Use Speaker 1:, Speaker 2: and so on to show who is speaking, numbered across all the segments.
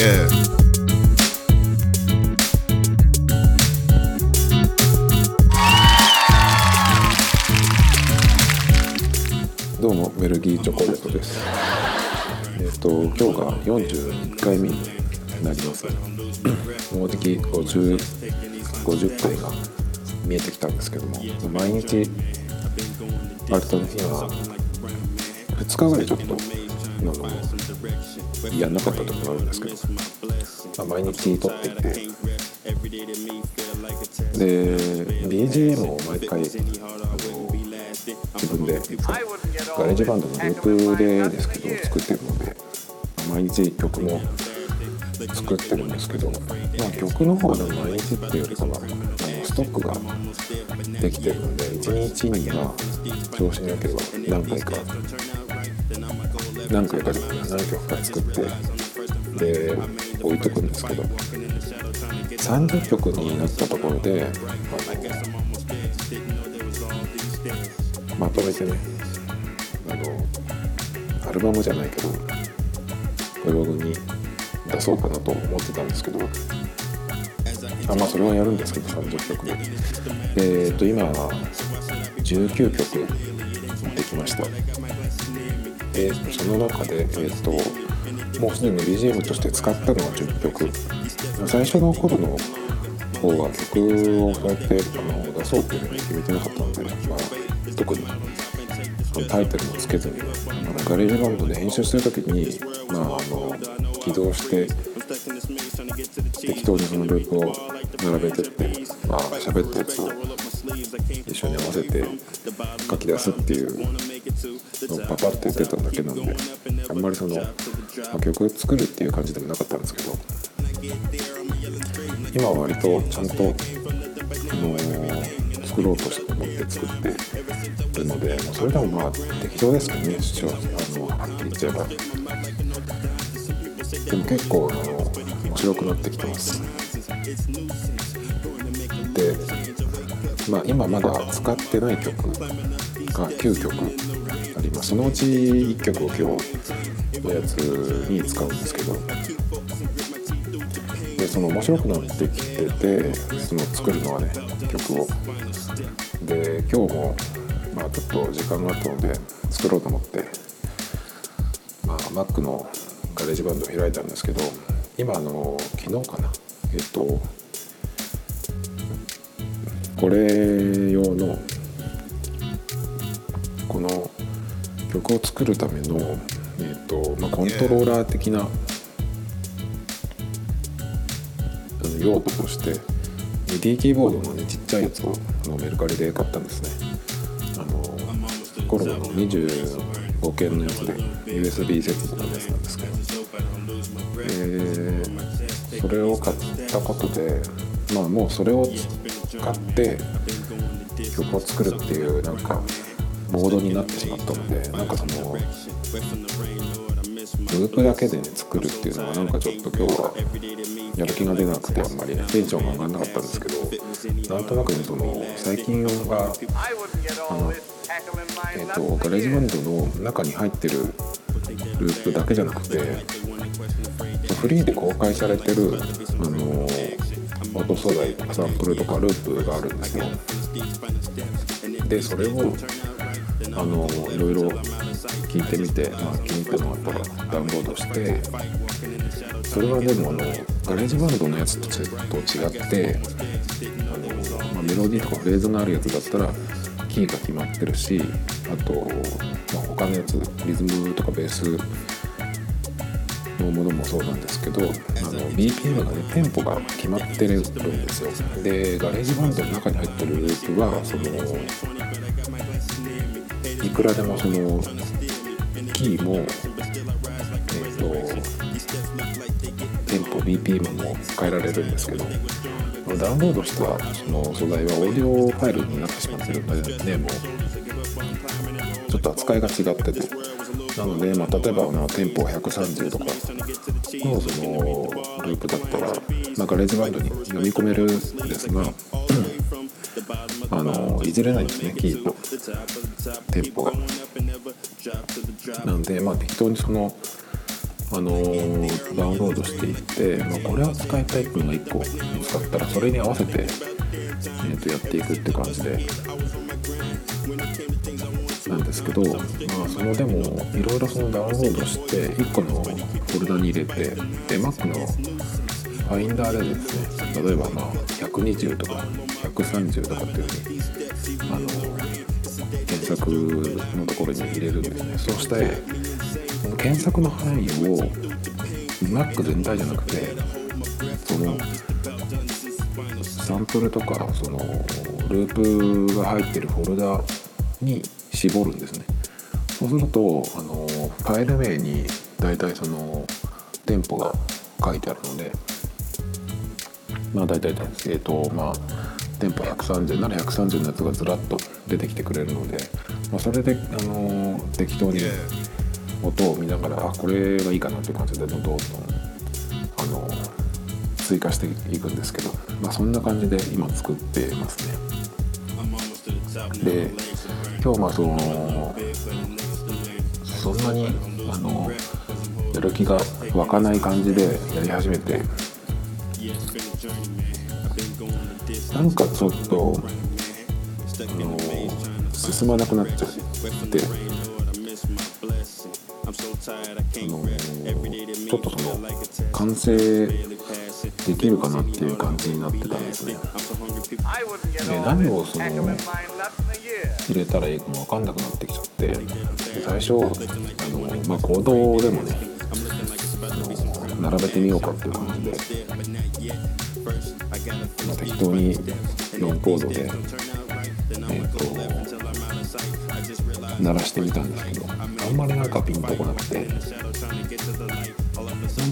Speaker 1: Yeah.
Speaker 2: どうもメルギーチョコレートです。えっ、と今日が41回目になります。もうじき50 50回が見えてきたんですけども、毎日割とね今2日ぐらいちょっとあのやんなかった時もあるんですけど、まあ、毎日撮っていて。で BGM を毎回自分で GarageBand のループでですけど作ってるので毎日曲も作ってるんですけど、まあ、曲の方でも毎日っていうよりかはあのストックができてるので1日には調子によければ何回か何回か何曲か作ってで置いとくんですけど30曲になったところであのまとめてねあのアルバムじゃないけどブログに出そうかなと思ってたんですけどあまあそれはやるんですけど30曲でえっ、と今19曲できました。でその中でえっ、ともうすでに BGM として使ったのは10曲。最初の頃の方は曲をこうやってあの出そうっていうふうに決めてなかったので、まあ、特にタイトルもつけずにあの GarageBand で編集する時に、まあ、あの起動して適当にそのループを並べてって、まあ喋ったやつを一緒に合わせて書き出すっていうパパってただけなんであんまりその、まあ、曲作るっていう感じでもなかったんですけど今は割とちゃんと、あのー作ろうとして思って作ってるのでそれでもまあ適当ですけどね主張あのはっきり言っちゃえば。でも結構あの面白くなってきてます。でまあ今まだ使ってない曲が9曲ますそのうち1曲を今日のやつに使うんですけど。でその面白くなってきててその作るのはね曲を。で今日もまあちょっと時間があったので作ろうと思って。まあ Mac の GarageBand を開いたんですけど今あの昨日かな。えっとこれ用の曲を作るための、えっとまあ、コントローラー的な用途として MIDI キーボードのねちっちゃいやつをのメルカリで買ったんですね。あのコロナの25件のやつで USB 接続のやつなんですけど。えーそれを買ったことでまあもうそれを使って曲を作るっていうなんかモードになってしまったのでなんかそのループだけで作るっていうのはなんかちょっと今日はやる気が出なくてあんまりテンションが上がんなかったんですけどなんとなくねその最近はあのえっ、と GarageBand の中に入ってるループだけじゃなくてフリーで公開されてるあの音素材サンプルとかループがあるんですよ。でそれをあのいろいろ聞いてみて、まあ、気に入ったのがあったらダウンロードしてそれはでもあの GarageBand のやつとちょっと違ってあの、まあ、メロディーとかフレーズのあるやつだったらキーが決まってるしあと、まあ、他のやつリズムとかベースのものもそうなんですけどあの BPM がねテンポが決まってるんですよ。で GarageBand の中に入ってるループはそのいくらでもそのキーもえっ、とテンポ BPM も変えられるんですけどダウンロードしたその素材はオーディオファイルになってしまってるのでねもうちょっと扱いが違ってて。なので、まあ、例えば、まあ、テンポ130とかのそのループだったら、まあ、ガレージバンドに読み込めるんですがあのいじれないんですねキーとテンポが。なんで、まあ、適当にそのあの、ダウンロードしていって、まあ、これは使いたいっていうのが1個見つかったらそれに合わせて、えー、とやっていくって感じでなんですけど、まあ、そのでもいろいろそのダウンロードして1個のフォルダに入れてで Mac のファインダーでですね。例えばまあ120とか130とかっていうふうにあの検索のところに入れるんですね。そして検索の範囲を Mac 全体じゃなくてそのサンプルとかそのループが入ってるフォルダに絞るんですね。そうするとあのファイル名に大体その店舗が書いてあるのでまあ大体ですえっ、ー、とまあ店舗130なら130のやつがずらっと出てきてくれるので、まあ、それであの適当に音を見ながらあこれがいいかなっていう感じでどんどんあの追加していくんですけど、まあ、そんな感じで今作ってますね。で今日まあそのそんなにあのやる気が湧かない感じでやり始めてなんかちょっとあの進まなくなっちゃってあのちょっとその完成できるかなっていう感じになってたんですね。で何をその入れたらいいかも分かんなくなってきちゃって最初あの、まあ、コードでもね並べてみようかっていう感じで、まあ、適当に4コードで、えーと、鳴らしてみたんですけどあんまりなんかピンとこなくてなん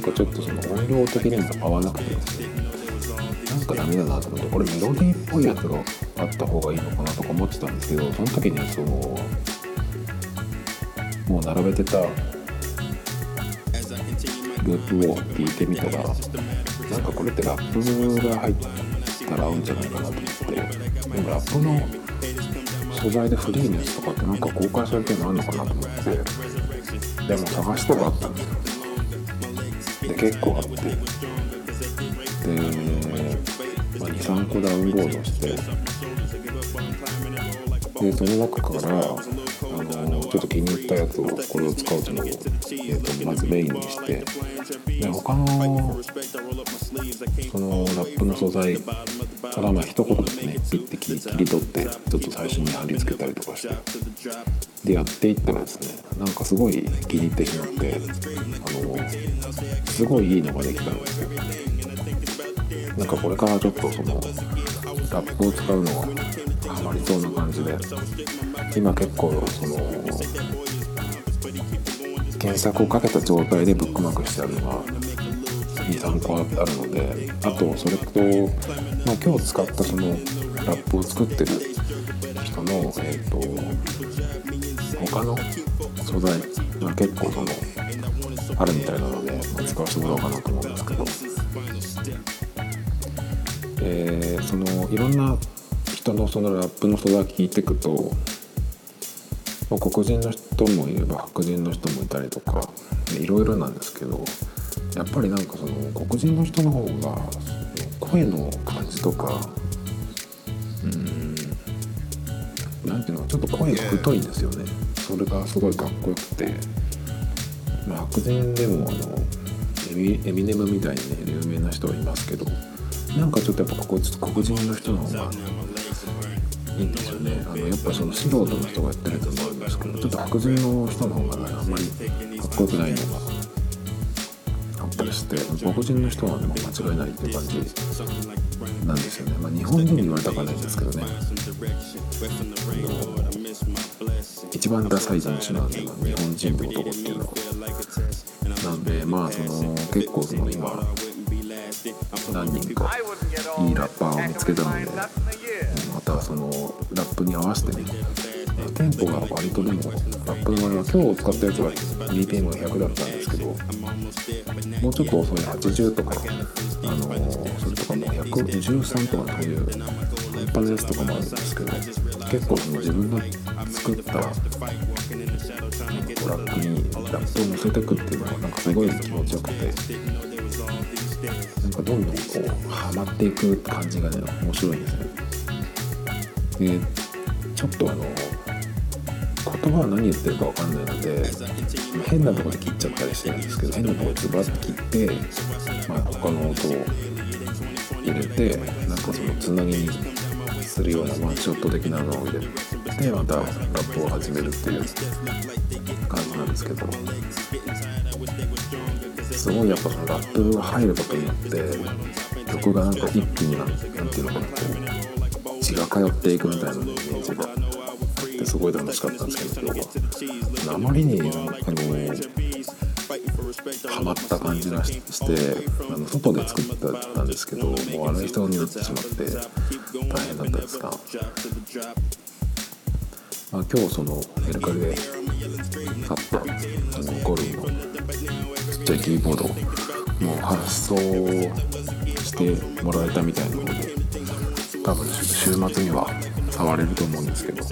Speaker 2: かちょっとその音量的にも合わなくてですねなんかダメだなと思ってこれメロディーっぽいやつがあった方がいいのかなとか思ってたんですけどその時にそのもう並べてたループを聞いてみたらなんかこれってラップが入ったら合うんじゃないかなと思ってでもラップの素材でフリーのやつとかってなんか公開されてるのあるのかなと思ってでも探したらあったんですよで結構あってで、まあ、23個ダウンロードしてでその中からあのちょっと気に入ったやつをこれを使うというのを、えーとまずメインにして他のそのラップの素材からまあ一言でねピッて切り取ってちょっと最初に貼り付けたりとかしてでやっていったらですねなんかすごい気に入ってしまってあのすごいいいのができたんですよ。なんかこれからちょっとそのラップを使うのはハマりそうな感じで今結構その検索をかけた状態でブックマークしてあるのが23個あるのであとそれと、まあ、今日使ったそのラップを作ってる人の、えーと、他の素材が結構そのあるみたいなので、まあ、使わせてもらおうかなと思うんですけど、えー、そのいろんな人のそのラップの素材聞いていくと黒人の人もいれば白人の人もいたりとかいろいろなんですけどやっぱりなんかその黒人の人の方が声の感じとかうん何ていうのちょっと声が太いんですよね。それがすごいかっこよくて、まあ、白人でもあのエミエミネムみたいにね有名な人はいますけどなんかちょっとやっぱ黒人の人の方がいいんですよね。あのやっぱその素人の人がやってると思うんですけどちょっと白人の人の方がねあんまりかっこよくないのがあったりして黒人の人はでも間違いないっていう感じなんです。よね、まあ、日本人に言われたくはないんですけどね一番ダサい人種なんで、まあ、日本人の男っていうのはなんでまあその結構その今何人かいいラッパーを見つけたのでまたそのラップに合わせてねテンポが割とでもラップの今日使ったやつは BPM が100だったんですけどもうちょっと遅い80とかあのそれとかも113とかそういう半端なやつとかもあるんですけど結構その自分の作ったトラックにラップを乗せてくっていうのがなんかすごい気持ちよくてなんかどんどんこうハマっていく感じがね面白いんですねでちょっとあの言葉は何言ってるか分かんないので変なとこで切っちゃったりしてるんですけど変なとこでズバッと切って、まあ、他の音を入れてなんかそのつなぎにするようなワンショット的なのを入れてまたラップを始めるっていう感じなんですけどすごいやっぱそのラップが入ることによって曲がなんか一気になんていうのかなこう血が通っていくみたいなイメージがごい楽しかったんですけど今日はあまりにあのハマった感じがしてあの外で作ったんですけどもう荒い人になってしまって大変だったですが、まあ、今日そのメルカリで買ったあのゴルフのちっちゃいキーボードもう発送してもらえたみたいなので多分週末には触れると思うんですけど。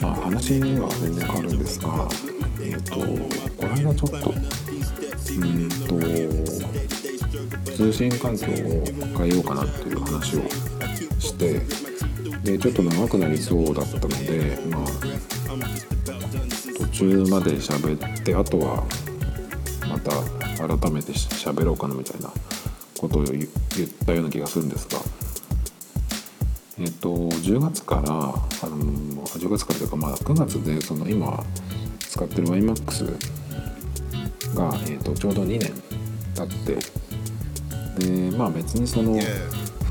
Speaker 2: まあ、話は全然変わるんですが、えっ、ー、とこの間ちょっとうんと通信環境を変えようかなっていう話をしてでちょっと長くなりそうだったのでまあ途中まで喋ってあとはまた改めて喋ろうかなみたいなことを言ったような気がするんですがえっと、10月からあの10月からというか、まあ、9月でその今使ってる YMAX が、えっと、ちょうど2年経ってでまあ別にその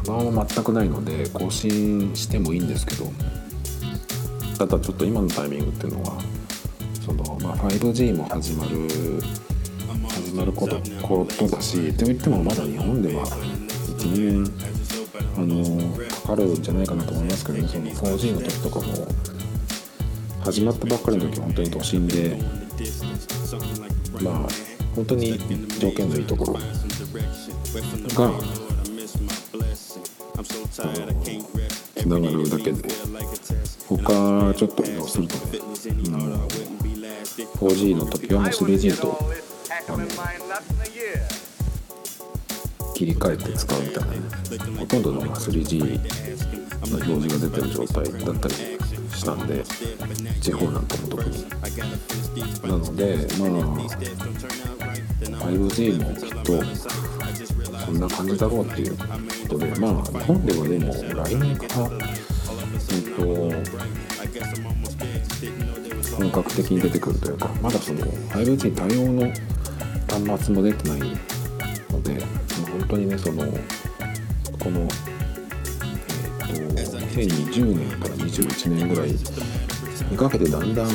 Speaker 2: 不安は全くないので更新してもいいんですけどただちょっと今のタイミングっていうのはその、まあ、5G も始まる始まることことだしといってもまだ日本では12年あのかるんじゃないかなと思いますけど、ね、その 4G の時とかも始まったばっかりの時本当に都心でまあ本当に条件のいいところがつながるだけで他ちょっと移動するとね、うん、4G の時はもう 3G とあの切り替えて使うみたいな。ほとんどの 3G の表示が出てる状態だったりしたんで地方なんかも特に。なのでまあ 5G もきっとそんな感じだろうっていうことでまあ日本ではでも来年からえっと本格的に出てくるというかまだその 5G 対応の端末も出てないので当にねそのこの、えーと、2020年から21年ぐらいにかけてだんだん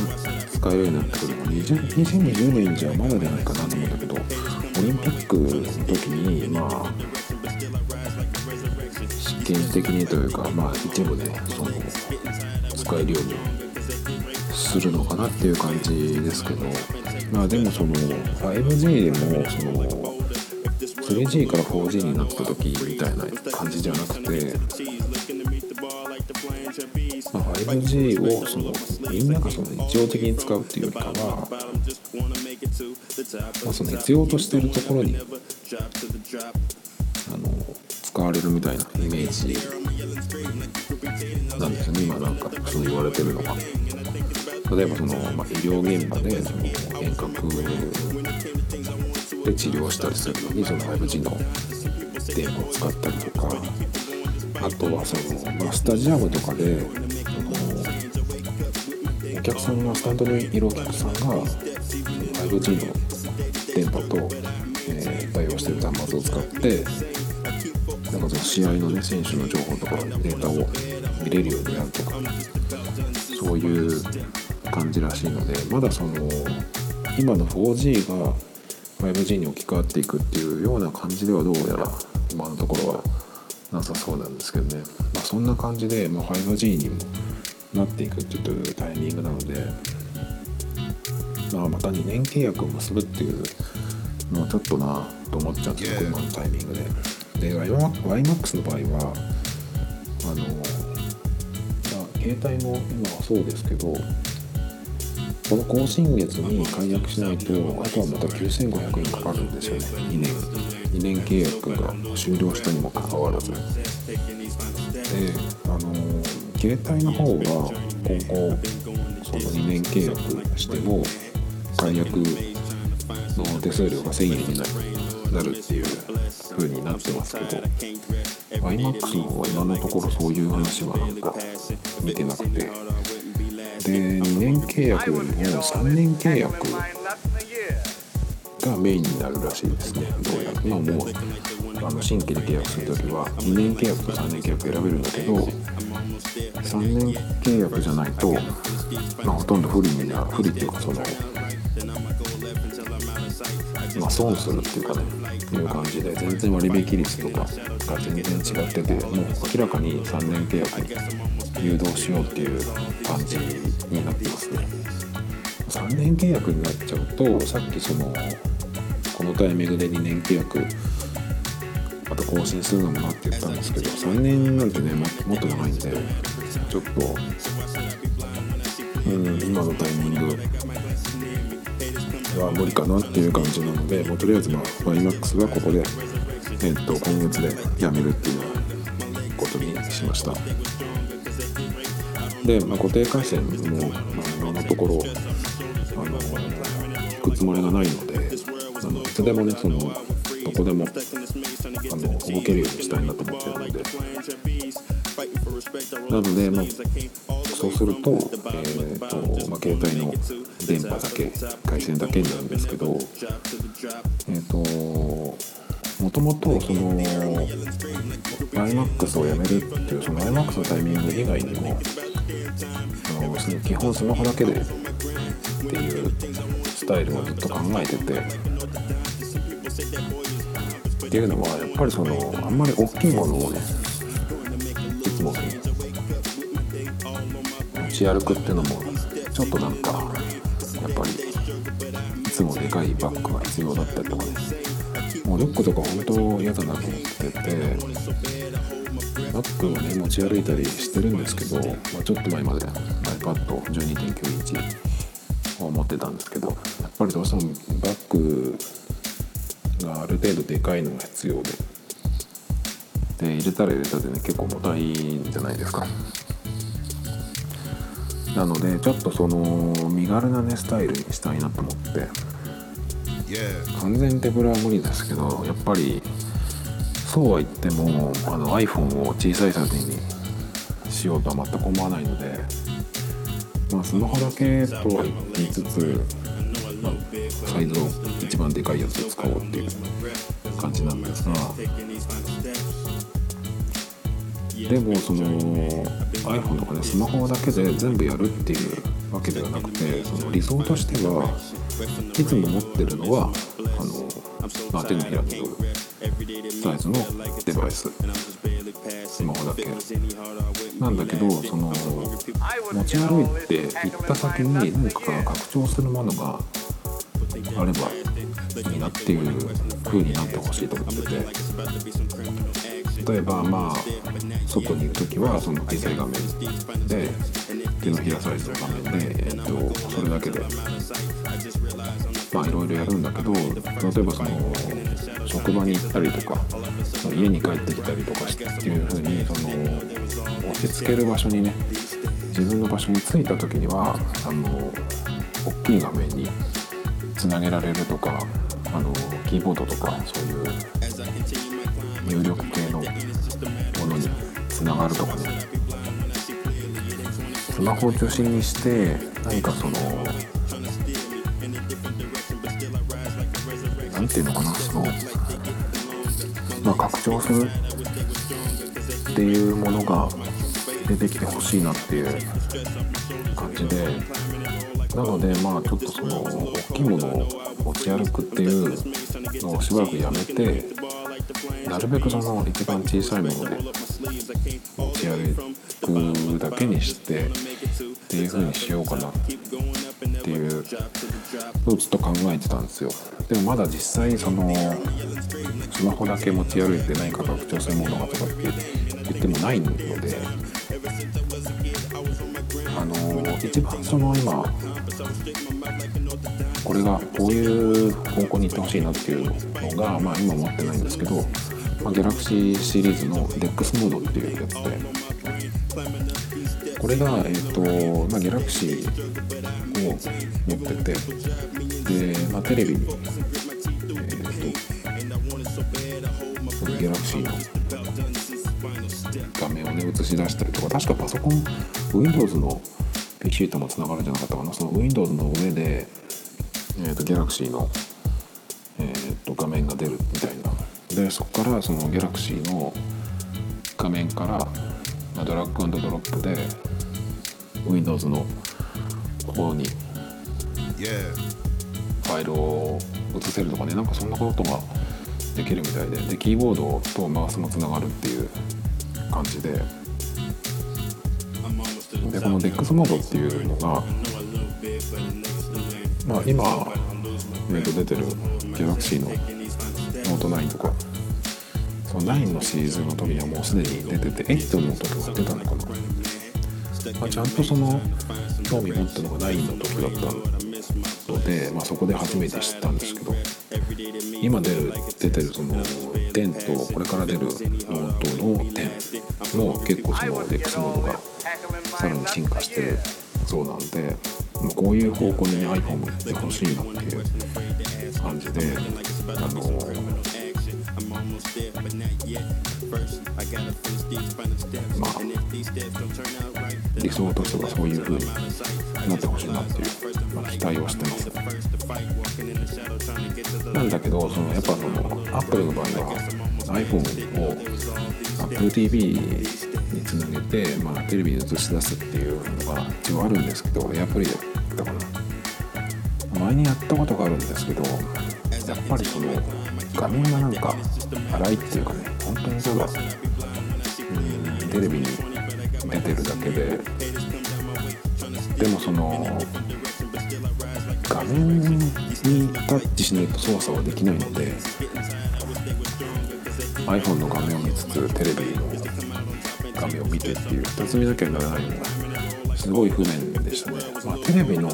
Speaker 2: 使えるようになってくる2020年じゃまだじゃないかなと思うんだけどオリンピックの時にまあ試験的にというかまあ一部ねその使えるようにするのかなっていう感じですけどまあでもその 5G でもその 3G から 4G になった時みたいな感じじゃなくて、まあ、5G をそのみんながその日常的に使うっていうよりかは、まあ、その必要としてるところにあの使われるみたいなイメージなんですよね今なんかそう言われてるのが。例えばその、まあ、医療現場でその遠隔で治療したりするのにその 5G の電話を使ったりとかあとはその、まあ、スタジアムとかでお客さんがスタンドにいるお客さんが 5G の電波と、えー、対応してる端末を使ってなんかその試合のね選手の情報とかデータを見れるようになるとかそういう感じらしいのでまだその今の 4G が 5G に置き換わっていくっていうような感じではどうやら今のところはなさそうなんですけどね、まあ、そんな感じで、まあ、5G にもなっていくっていうタイミングなので、まあ、また2年契約を結ぶっていうのはちょっとなと思っちゃうんですよ今のタイミングで。で YMAX の場合はあの、まあ、携帯も今はそうですけどこの更新月に解約しないとあとはまた9500円かかるんですよね。2年2年契約が終了したにもかかわらず。であの携帯の方が今後その2年契約しても解約の手数料が1000円になるっていう風になってますけど iMAX の方は今のところそういう話はなんか見てなくてで2年契約よりも3年契約がメインになるらしいですね。どうやら今もうあの新規で契約する時は2年契約と3年契約選べるんだけど3年契約じゃないと、まあ、ほとんど不利にな不利っていうかそのまあ損するっていうかねいう感じで全然割引率とかが全然違っててもう明らかに3年契約に誘導しようっていう感じになってますね3年契約になっちゃうとさっきそのこのタイミングで2年契約また更新するのもなって言ったんですけど3年なんてねもっと長いんでちょっと、うん、今のタイミングは無理かなっていう感じなのでもうとりあえずまあ YMAX はここで、えっと今月でやめるっていうことにしました。で、まあ、固定回線も、まあ、今のところあの引くつもりがないのであのいつでもねそのどこでもあの動けるようにしたいなと思ってるので。なので、まあ、そうすると,、えーとまあ、携帯の電波だけ回線だけになるんですけどえっ、ー、ともともとその iMAX をやめるっていうその iMAX のタイミング以外にもあのその基本スマホだけでっていうスタイルをずっと考えてて。っていうのはやっぱりそのあんまり大きいものをねいつも持ち歩くっていうのもちょっとなんかやっぱりいつもでかいバッグが必要だったりとかね。もうリュックとか本当嫌だなと思っててバッグをね持ち歩いたりしてるんですけど、まあ、ちょっと前まで iPad12.9 インチを持ってたんですけどやっぱりどうしてもバッグがある程度でかいのが必要でで入れたら入れたでね結構重たいんじゃないですか。なのでちょっとその身軽なねスタイルにしたいなと思って完全手ぶらは無理ですけどやっぱりそうは言ってもあの iPhone を小さいサイズにしようとは全く思わないので、まあ、スマホだけとは言いつつ、まあ、サイズを一番でかいやつを使おうっていう感じなんですがでもその iPhone とかねスマホだけで全部やるっていうわけではなくてその理想としてはいつも持ってるのはあの、まあ、手のひらに乗るサイズのデバイススマホだけなんだけどその持ち歩いて行った先に何か拡張するものがあればいいなっていう風になってほしいと思ってて例えばまあ外にいる時はその小さい画面で手のひらサイズの画面で、えっと、それだけでまあいろいろやるんだけど例えばその職場に行ったりとか家に帰ってきたりとかっていう風にその落ち着ける場所にね自分の場所に着いた時にはあの大きい画面につなげられるとかあのキーボードとかそういう入力系のものにつながるとかね。スマホを中心にして何かその何ていうのかなそのまあ拡張するっていうものが出てきてほしいなっていう感じでなのでまあちょっとその大きいものを持ち歩くっていうのをしばらくやめてなるべくその一番小さいもので持ち歩くだけにしてっていう風にしようかなってていうのをずっと考えてたんですよ。でもまだ実際そのスマホだけ持ち歩いて何か拡張するものがとかって言ってもないのであの一番その今これがこういう方向に行ってほしいなっていうのが、まあ、今持ってないんですけど、まあ、ギャラクシーシリーズの DEX モードっていうやつでこれが、えーとまあ、ギャラクシ持っててで、まあ、テレビに、えーと、そのギャラクシーの画面をね映し出したりとか確かパソコン Windows の PC ともつながるんじゃなかったかな。その Windows の上でえーと、ギャラクシーの、えーと、画面が出るみたいなでそこからそのギャラクシーの画面から、まあ、ドラッグドロップで Windows の方にファイルを移せるとかねなんかそんなことができるみたいで。でキーボードとマウスもつながるっていう感じで。でこの DEX モードっていうのがまあ、今、えー、と出てるギャラクシーのノート9とか。その9のシーズンの時にはもうすでに出てて8の時が出たのかな、まあ、ちゃんとその興味持ったのが9の時だったので、まあ、そこで初めて知ったんですけど今出る出てるその10とこれから出るノートの10も結構その X モードがさらに進化してそうなんでこういう方向に、ね、iPhone もってほしいなっていう感じであのまあ理想としてはそういう風になってほしいなっていう、期待をしてます。なんだけどそのやっぱその Apple の場合は iPhone を Apple TV につなげて、まあ、テレビに映し出すっていうのが一応あるんですけどエアプリだかな前にやったことがあるんですけどやっぱりその画面がなんか荒いっていうかね本当にただ。うんテレビに出てるだけで。でもその画面にタッチしないと操作はできないので iPhone の画面を見つつテレビの画面を見てっていう2つ見なきゃならないのがすごい不便でしたね、まあ、テレビの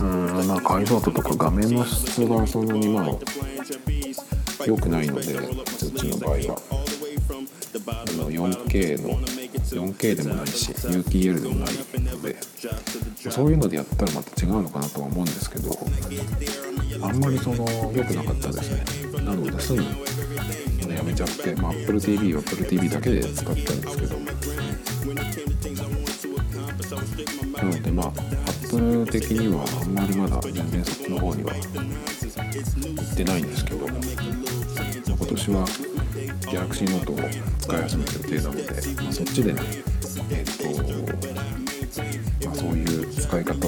Speaker 2: うんまあ解像度とか画面の質がそんなにまあ良くないのでうちの場合は。あの 4K の 4K でもないし UTL でもないのでそういうのでやったらまた違うのかなとは思うんですけどあんまりその良くなかったですね。なのですぐやめちゃって、まあ、Apple TV は Apple TV だけで使ったんですけど。なのでまあ Apple 的にはあんまりまだ全然そっちの方には行ってないんですけど今年は Galaxy Note を使い始めてる予定なので、まあ、そっちでねと、ま